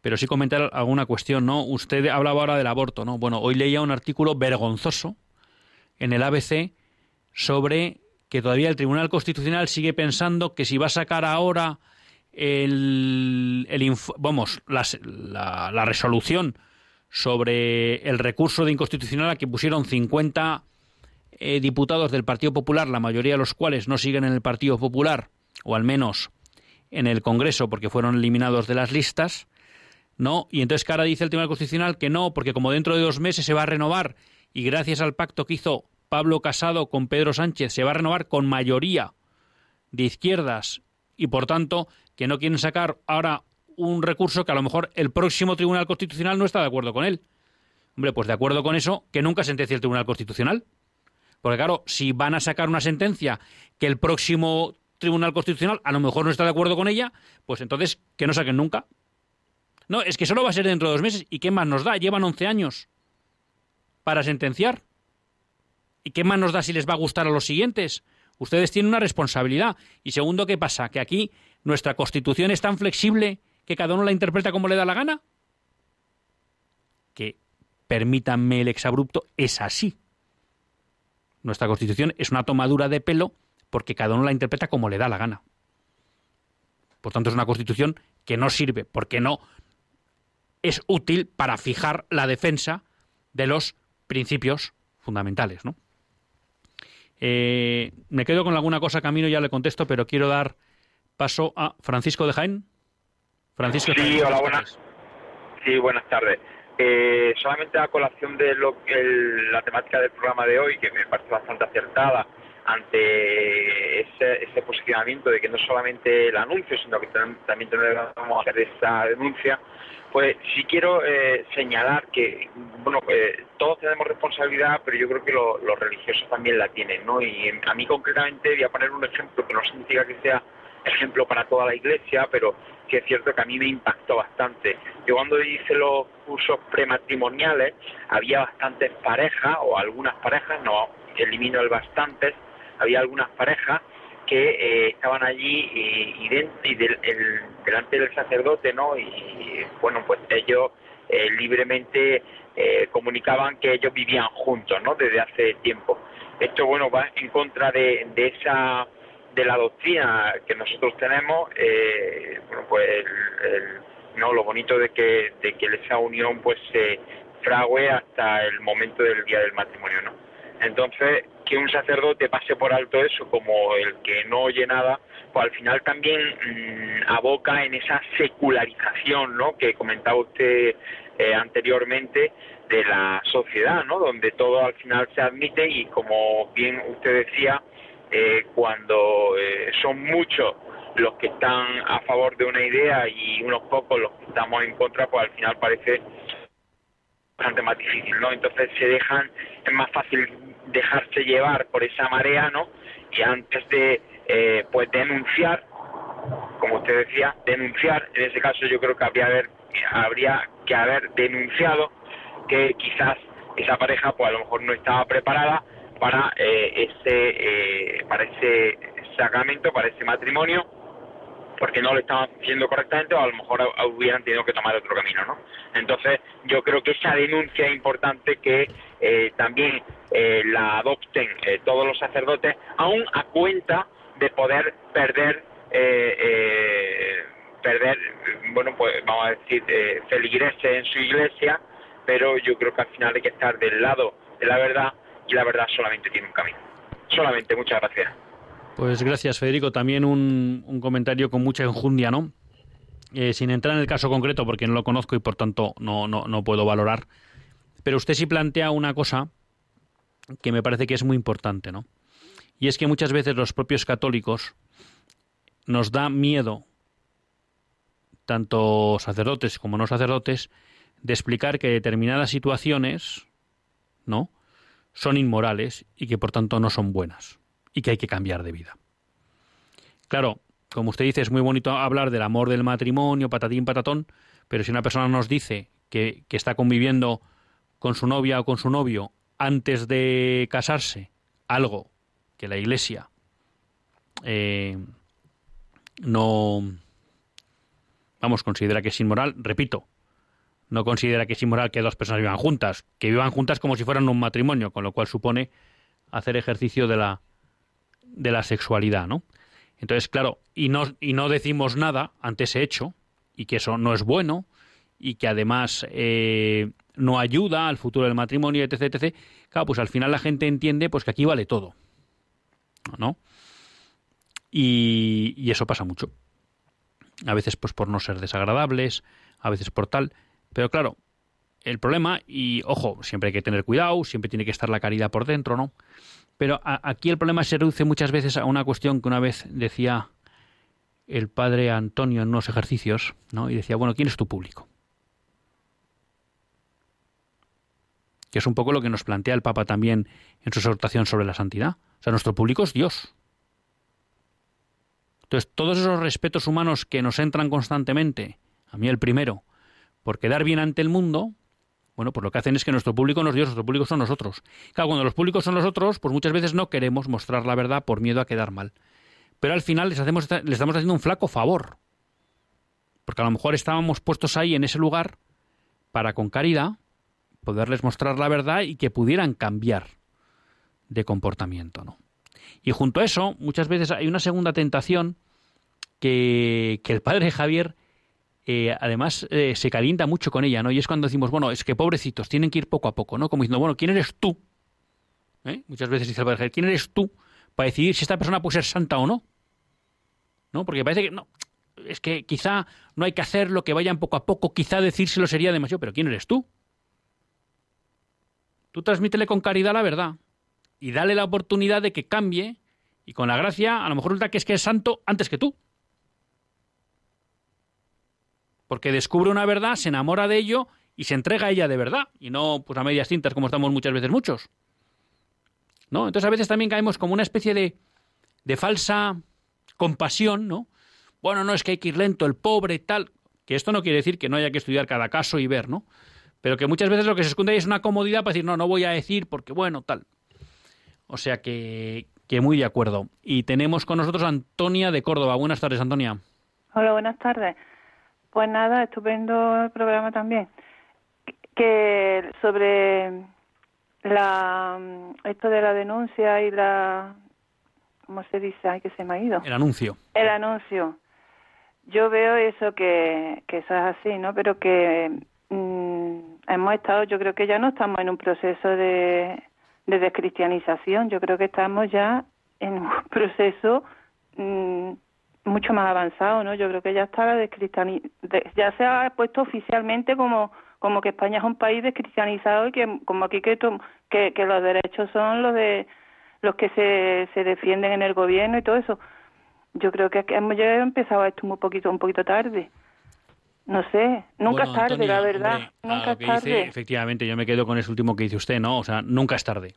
pero sí comentar alguna cuestión, ¿no? Usted hablaba ahora del aborto, ¿no? Bueno, hoy leía un artículo vergonzoso en el ABC sobre que todavía el Tribunal Constitucional sigue pensando que si va a sacar ahora el, vamos, la, resolución sobre el recurso de inconstitucional a que pusieron 50 eh, diputados del Partido Popular, la mayoría de los cuales no siguen en el Partido Popular, o al menos en el Congreso porque fueron eliminados de las listas, ¿no? Y entonces cara dice el Tribunal Constitucional que no, porque como dentro de dos meses se va a renovar y gracias al pacto que hizo Pablo Casado con Pedro Sánchez se va a renovar con mayoría de izquierdas y por tanto que no quieren sacar ahora un recurso que a lo mejor el próximo Tribunal Constitucional no está de acuerdo con él. Hombre, pues de acuerdo con eso, que nunca sentencie el Tribunal Constitucional. Porque claro, si van a sacar una sentencia que el próximo Tribunal Constitucional a lo mejor no está de acuerdo con ella, pues entonces que no saquen nunca. No, es que solo va a ser dentro de dos meses. ¿Y qué más nos da? Llevan 11 años para sentenciar. ¿Y qué más nos da si les va a gustar a los siguientes? Ustedes tienen una responsabilidad. Y segundo, ¿qué pasa? ¿Que aquí nuestra constitución es tan flexible que cada uno la interpreta como le da la gana? Que, permítanme el exabrupto, es así. Nuestra constitución es una tomadura de pelo porque cada uno la interpreta como le da la gana. Por tanto, es una constitución que no sirve, porque no es útil para fijar la defensa de los principios fundamentales, ¿no? Eh, me quedo con alguna cosa camino, ya le contesto, pero quiero dar paso a Francisco de Jaén. Francisco. Sí, hola, buenas. Sí, buenas tardes. Eh, solamente a colación de lo, la temática del programa de hoy, que me parece bastante acertada, ante ese, ese, posicionamiento de que no solamente el anuncio, sino que también tenemos que hacer esa denuncia, pues sí quiero eh, señalar que, bueno, eh, todos tenemos responsabilidad, pero yo creo que los religiosos también la tienen, ¿no? Y a mí concretamente voy a poner un ejemplo que no significa que sea ejemplo para toda la iglesia, pero que es cierto que a mí me impactó bastante. Yo cuando hice los cursos prematrimoniales, había bastantes parejas, o algunas parejas, no elimino el bastantes, había algunas parejas que eh, estaban allí y, delante del sacerdote, ¿no? Y bueno, pues ellos eh, libremente eh, comunicaban que ellos vivían juntos, ¿no? Desde hace tiempo. Esto, bueno, va en contra de, esa de la doctrina que nosotros tenemos, bueno, pues no lo bonito de que de que esa unión pues se frague hasta el momento del día del matrimonio, ¿no? Entonces, que un sacerdote pase por alto eso como el que no oye nada, pues al final también mm, aboca en esa secularización, ¿no? Que comentaba usted eh, anteriormente de la sociedad, ¿no? Donde todo al final se admite y como bien usted decía, eh, cuando eh, son muchos los que están a favor de una idea y unos pocos los que estamos en contra, pues al final parece bastante más difícil, ¿no? Entonces se dejan, es más fácil dejarse llevar por esa marea, ¿no? Y antes de, eh, pues, denunciar, como usted decía, denunciar, en ese caso yo creo que habría, haber, habría que haber denunciado que quizás esa pareja, pues, a lo mejor no estaba preparada para eh, ese, eh, para ese sacramento, para ese matrimonio, porque no lo estaban haciendo correctamente o a lo mejor hubieran tenido que tomar otro camino, ¿no? Entonces, yo creo que esa denuncia es importante que eh, también eh, la adopten eh, todos los sacerdotes, aún a cuenta de poder perder perder, bueno, pues vamos a decir, eh, feligreses en su iglesia, pero yo creo que al final hay que estar del lado de la verdad y la verdad solamente tiene un camino. Solamente, muchas gracias. Pues gracias, Federico. También un, un comentario con mucha enjundia, ¿no? Eh, sin entrar en el caso concreto, porque no lo conozco y por tanto no, no, no puedo valorar. Pero usted sí plantea una cosa que me parece que es muy importante, ¿no? Y es que muchas veces los propios católicos nos da miedo, tanto sacerdotes como no sacerdotes, de explicar que determinadas situaciones, ¿no? son inmorales y que por tanto no son buenas y que hay que cambiar de vida. Claro, como usted dice, es muy bonito hablar del amor del matrimonio, patatín, patatón, pero si una persona nos dice que, está conviviendo con su novia o con su novio antes de casarse, algo que la Iglesia eh, no, vamos, considera que es inmoral, repito, no considera que es inmoral que dos personas vivan juntas, que vivan juntas como si fueran un matrimonio, con lo cual supone hacer ejercicio de la, de la sexualidad, ¿no? Entonces, claro, y no, y no decimos nada ante ese hecho, y que eso no es bueno, y que además eh, no ayuda al futuro del matrimonio, etc, etc. Claro, pues al final la gente entiende pues que aquí vale todo, ¿no? Y, y eso pasa mucho. A veces pues por no ser desagradables, a veces por tal. Pero claro, el problema, y ojo, siempre hay que tener cuidado, siempre tiene que estar la caridad por dentro, ¿no? Pero aquí el problema se reduce muchas veces a una cuestión que una vez decía el padre Antonio en unos ejercicios, ¿no? Y decía, bueno, ¿quién es tu público? Que es un poco lo que nos plantea el Papa también en su exhortación sobre la santidad. O sea, nuestro público es Dios. Entonces, todos esos respetos humanos que nos entran constantemente, a mí el primero, por quedar bien ante el mundo, bueno, pues lo que hacen es que nuestro público no es Dios, nuestro público son nosotros. Claro, cuando los públicos son nosotros, pues muchas veces no queremos mostrar la verdad por miedo a quedar mal. Pero al final les, hacemos, les estamos haciendo un flaco favor. Porque a lo mejor estábamos puestos ahí en ese lugar para con caridad poderles mostrar la verdad y que pudieran cambiar de comportamiento, ¿no? Y junto a eso, muchas veces hay una segunda tentación que, que el padre Javier eh, además eh, se calienta mucho con ella, ¿no? Y es cuando decimos, bueno, es que pobrecitos, tienen que ir poco a poco, ¿no? Como diciendo, bueno, ¿quién eres tú? ¿Eh? Muchas veces dice el padre, ¿quién eres tú para decidir si esta persona puede ser santa o no? ¿No? Porque parece que no, es que quizá no hay que hacerlo, que vayan poco a poco, quizá decírselo sería demasiado, pero ¿quién eres tú? Tú transmítele con caridad la verdad y dale la oportunidad de que cambie y con la gracia a lo mejor resulta que es que es santo antes que tú. porque descubre una verdad, se enamora de ello y se entrega a ella de verdad, y no pues a medias tintas como estamos muchas veces muchos. ¿No? Entonces a veces también caemos como una especie de, de falsa compasión, ¿no? Bueno, no es que hay que ir lento, el pobre, tal. Que esto no quiere decir que no haya que estudiar cada caso y ver, ¿no? Pero que muchas veces lo que se esconde es una comodidad para decir, no, no voy a decir porque, bueno, tal. O sea que, que muy de acuerdo. Y tenemos con nosotros a Antonia de Córdoba. Buenas tardes, Antonia. Hola, buenas tardes. Pues nada, estupendo el programa también. Que sobre la esto de la denuncia y la ¿cómo se dice? Ay, que se me ha ido. El anuncio. El anuncio. Yo veo eso que, que eso es así, ¿no? Pero que mm, hemos estado, yo creo que ya no estamos en un proceso de, de descristianización, yo creo que estamos ya en un *laughs* proceso mm, mucho más avanzado, ¿no? Yo creo que ya está la ya se ha puesto oficialmente como como que España es un país descristianizado y que como aquí que, los derechos son los de los que se, se defienden en el gobierno y todo eso. Yo creo que hemos ya empezado esto un poquito un poquito tarde. No sé, nunca es tarde, la verdad. nunca es tarde. efectivamente, yo me quedo con ese último que dice usted, ¿no? O sea, nunca es tarde.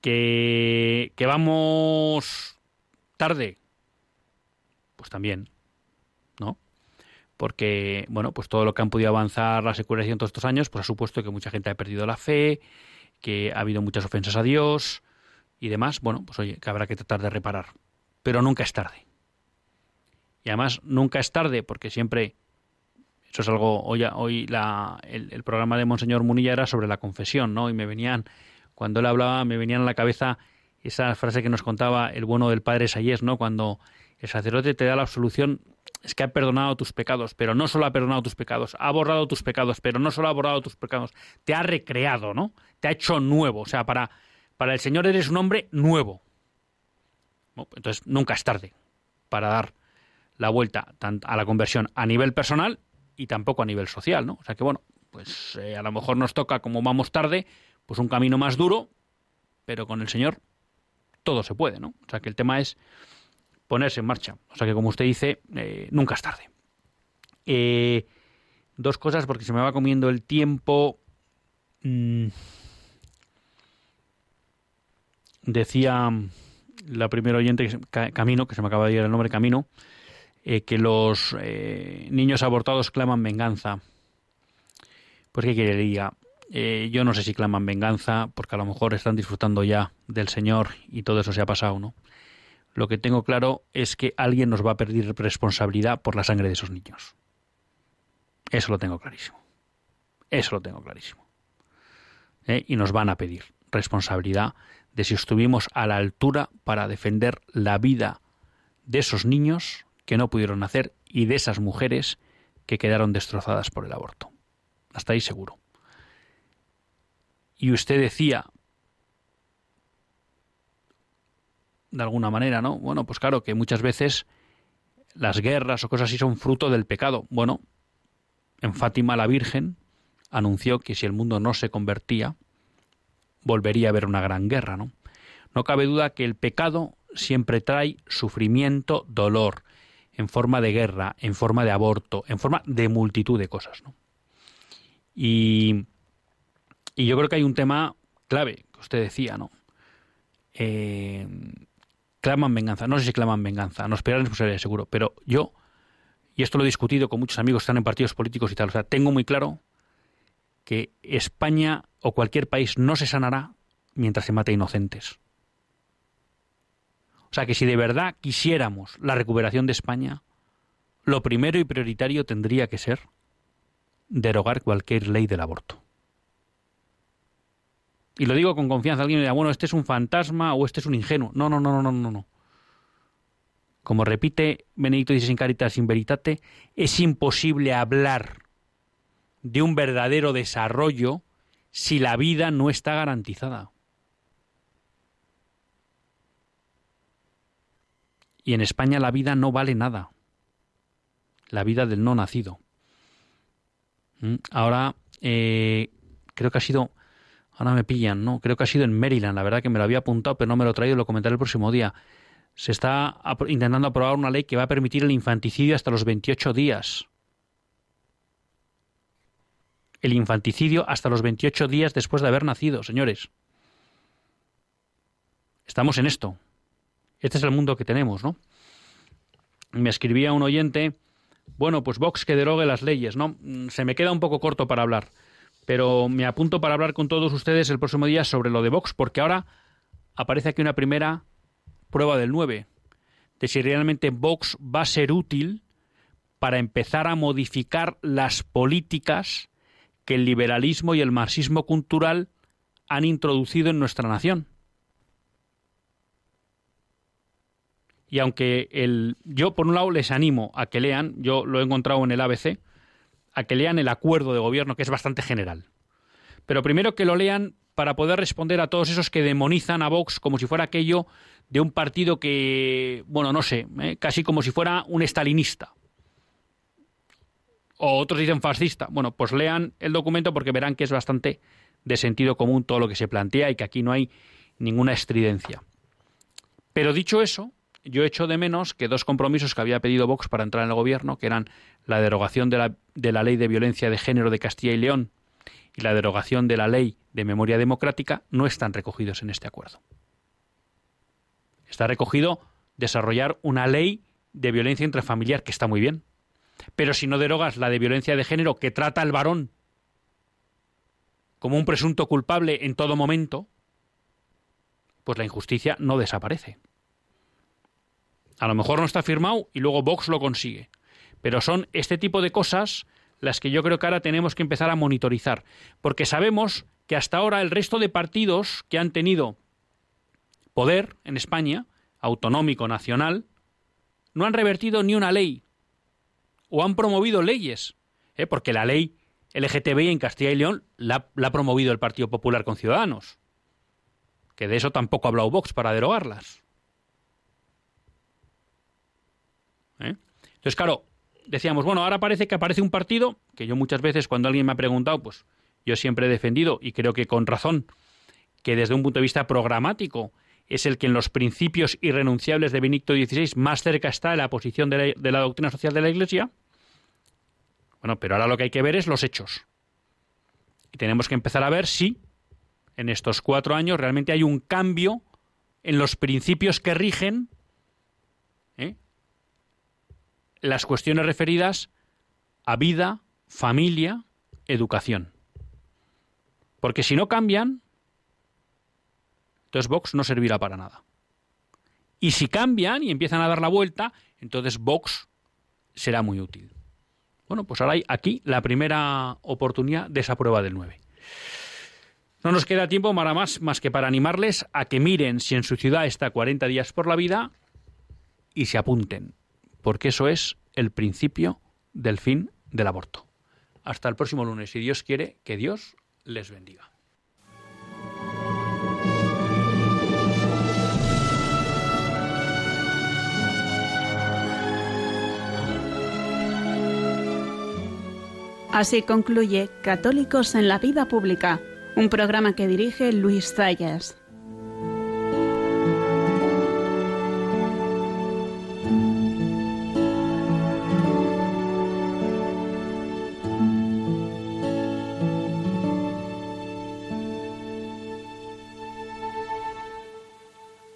Que, que vamos tarde, pues también, ¿no? Porque, bueno, pues todo lo que han podido avanzar la secularidad todos estos años, pues ha supuesto que mucha gente ha perdido la fe, que ha habido muchas ofensas a Dios y demás. Bueno, pues oye, que habrá que tratar de reparar. Pero nunca es tarde. Y además, nunca es tarde porque siempre eso es algo, hoy, hoy la, el, programa de Monseñor Munilla era sobre la confesión, ¿no? Y me venían, cuando él hablaba, me venían a la cabeza esa frase que nos contaba el bueno del padre Sayés, ¿no? Cuando el sacerdote te da la absolución, es que ha perdonado tus pecados, pero no solo ha perdonado tus pecados, ha borrado tus pecados, pero no solo ha borrado tus pecados, te ha recreado, ¿no? Te ha hecho nuevo. O sea, para, para el Señor eres un hombre nuevo. Entonces, nunca es tarde para dar la vuelta a la conversión a nivel personal y tampoco a nivel social, ¿no? O sea que, bueno, pues eh, a lo mejor nos toca, como vamos tarde, pues un camino más duro, pero con el Señor todo se puede, ¿no? O sea que el tema es ponerse en marcha. O sea que, como usted dice, eh, nunca es tarde. Eh, dos cosas, porque se me va comiendo el tiempo. Mm. decía la primera oyente, Camino, que se me acaba de ir el nombre Camino, eh, que los niños abortados claman venganza. Pues qué quiere diga. yo no sé si claman venganza, porque a lo mejor están disfrutando ya del Señor y todo eso se ha pasado, ¿no? Lo que tengo claro es que alguien nos va a pedir responsabilidad por la sangre de esos niños. Eso lo tengo clarísimo. Eso lo tengo clarísimo. ¿Eh? Y nos van a pedir responsabilidad de si estuvimos a la altura para defender la vida de esos niños que no pudieron nacer y de esas mujeres que quedaron destrozadas por el aborto. Hasta ahí seguro. Y usted decía, de alguna manera, ¿no? Bueno, pues claro que muchas veces las guerras o cosas así son fruto del pecado. Bueno, en Fátima la Virgen anunció que si el mundo no se convertía, volvería a haber una gran guerra, ¿no? No cabe duda que el pecado siempre trae sufrimiento, dolor, en forma de guerra, en forma de aborto, en forma de multitud de cosas, ¿no? Y, y yo creo que hay un tema clave que usted decía, ¿no? Eh, claman venganza. No sé si claman venganza, no esperan responsabilidad seguro, pero yo, y esto lo he discutido con muchos amigos que están en partidos políticos y tal, o sea, tengo muy claro que España o cualquier país no se sanará mientras se mate inocentes. O sea que si de verdad quisiéramos la recuperación de España, lo primero y prioritario tendría que ser derogar cualquier ley del aborto. Y lo digo con confianza. Alguien me dirá, bueno, este es un fantasma o este es un ingenuo. No, no, no, no, no, no. Como repite Benedicto XVI en Caritas in Veritate, es imposible hablar de un verdadero desarrollo si la vida no está garantizada. Y en España la vida no vale nada. La vida del no nacido. ¿Mm? Ahora, eh, creo que ha sido Ahora me pillan, ¿no? Creo que ha sido en Maryland, la verdad que me lo había apuntado, pero no me lo he traído, lo comentaré el próximo día. Se está intentando aprobar una ley que va a permitir el infanticidio hasta los 28 días. El infanticidio hasta los 28 días después de haber nacido, señores. Estamos en esto. Este es el mundo que tenemos, ¿no? Me escribía un oyente, bueno, pues Vox que derogue las leyes, ¿no? Mm, se me queda un poco corto para hablar pero me apunto para hablar con todos ustedes el próximo día sobre lo de Vox, porque ahora aparece aquí una primera prueba del 9, de si realmente Vox va a ser útil para empezar a modificar las políticas que el liberalismo y el marxismo cultural han introducido en nuestra nación. Y aunque el, yo, por un lado, les animo a que lean, yo lo he encontrado en el ABC, a que lean el acuerdo de gobierno, que es bastante general. Pero primero que lo lean para poder responder a todos esos que demonizan a Vox como si fuera aquello de un partido que, bueno, no sé, ¿eh? casi como si fuera un estalinista. O otros dicen fascista. Bueno, pues lean el documento porque verán que es bastante de sentido común todo lo que se plantea y que aquí no hay ninguna estridencia. Pero dicho eso, yo echo de menos que dos compromisos que había pedido Vox para entrar en el gobierno, que eran la derogación de la, de la ley de violencia de género de Castilla y León y la derogación de la ley de memoria democrática, no están recogidos en este acuerdo. Está recogido desarrollar una ley de violencia intrafamiliar, que está muy bien. Pero si no derogas la de violencia de género que trata al varón como un presunto culpable en todo momento, pues la injusticia no desaparece. A lo mejor no está firmado y luego Vox lo consigue. Pero son este tipo de cosas las que yo creo que ahora tenemos que empezar a monitorizar. Porque sabemos que hasta ahora el resto de partidos que han tenido poder en España, autonómico, nacional, no han revertido ni una ley o han promovido leyes, ¿eh? porque la ley LGTBI en Castilla y León la, ha promovido el Partido Popular con Ciudadanos, que de eso tampoco ha hablado Vox para derogarlas. ¿Eh? Entonces, claro, decíamos, bueno, ahora parece que aparece un partido que yo muchas veces cuando alguien me ha preguntado, pues yo siempre he defendido, y creo que con razón, que desde un punto de vista programático es el que en los principios irrenunciables de Benito XVI más cerca está de la posición de la, doctrina social de la Iglesia. Bueno, pero ahora lo que hay que ver es los hechos. Y tenemos que empezar a ver si en estos cuatro años realmente hay un cambio en los principios que rigen ¿eh? Las cuestiones referidas a vida, familia, educación. Porque si no cambian, entonces Vox no servirá para nada. Y si cambian y empiezan a dar la vuelta, entonces Vox será muy útil. Bueno, pues ahora hay aquí la primera oportunidad de esa prueba del 9. No nos queda tiempo para más, más que para animarles a que miren si en su ciudad está 40 días por la vida y se apunten, porque eso es el principio del fin del aborto. Hasta el próximo lunes, si Dios quiere, que Dios les bendiga. Así concluye Católicos en la Vida Pública, un programa que dirige Luis Zayas.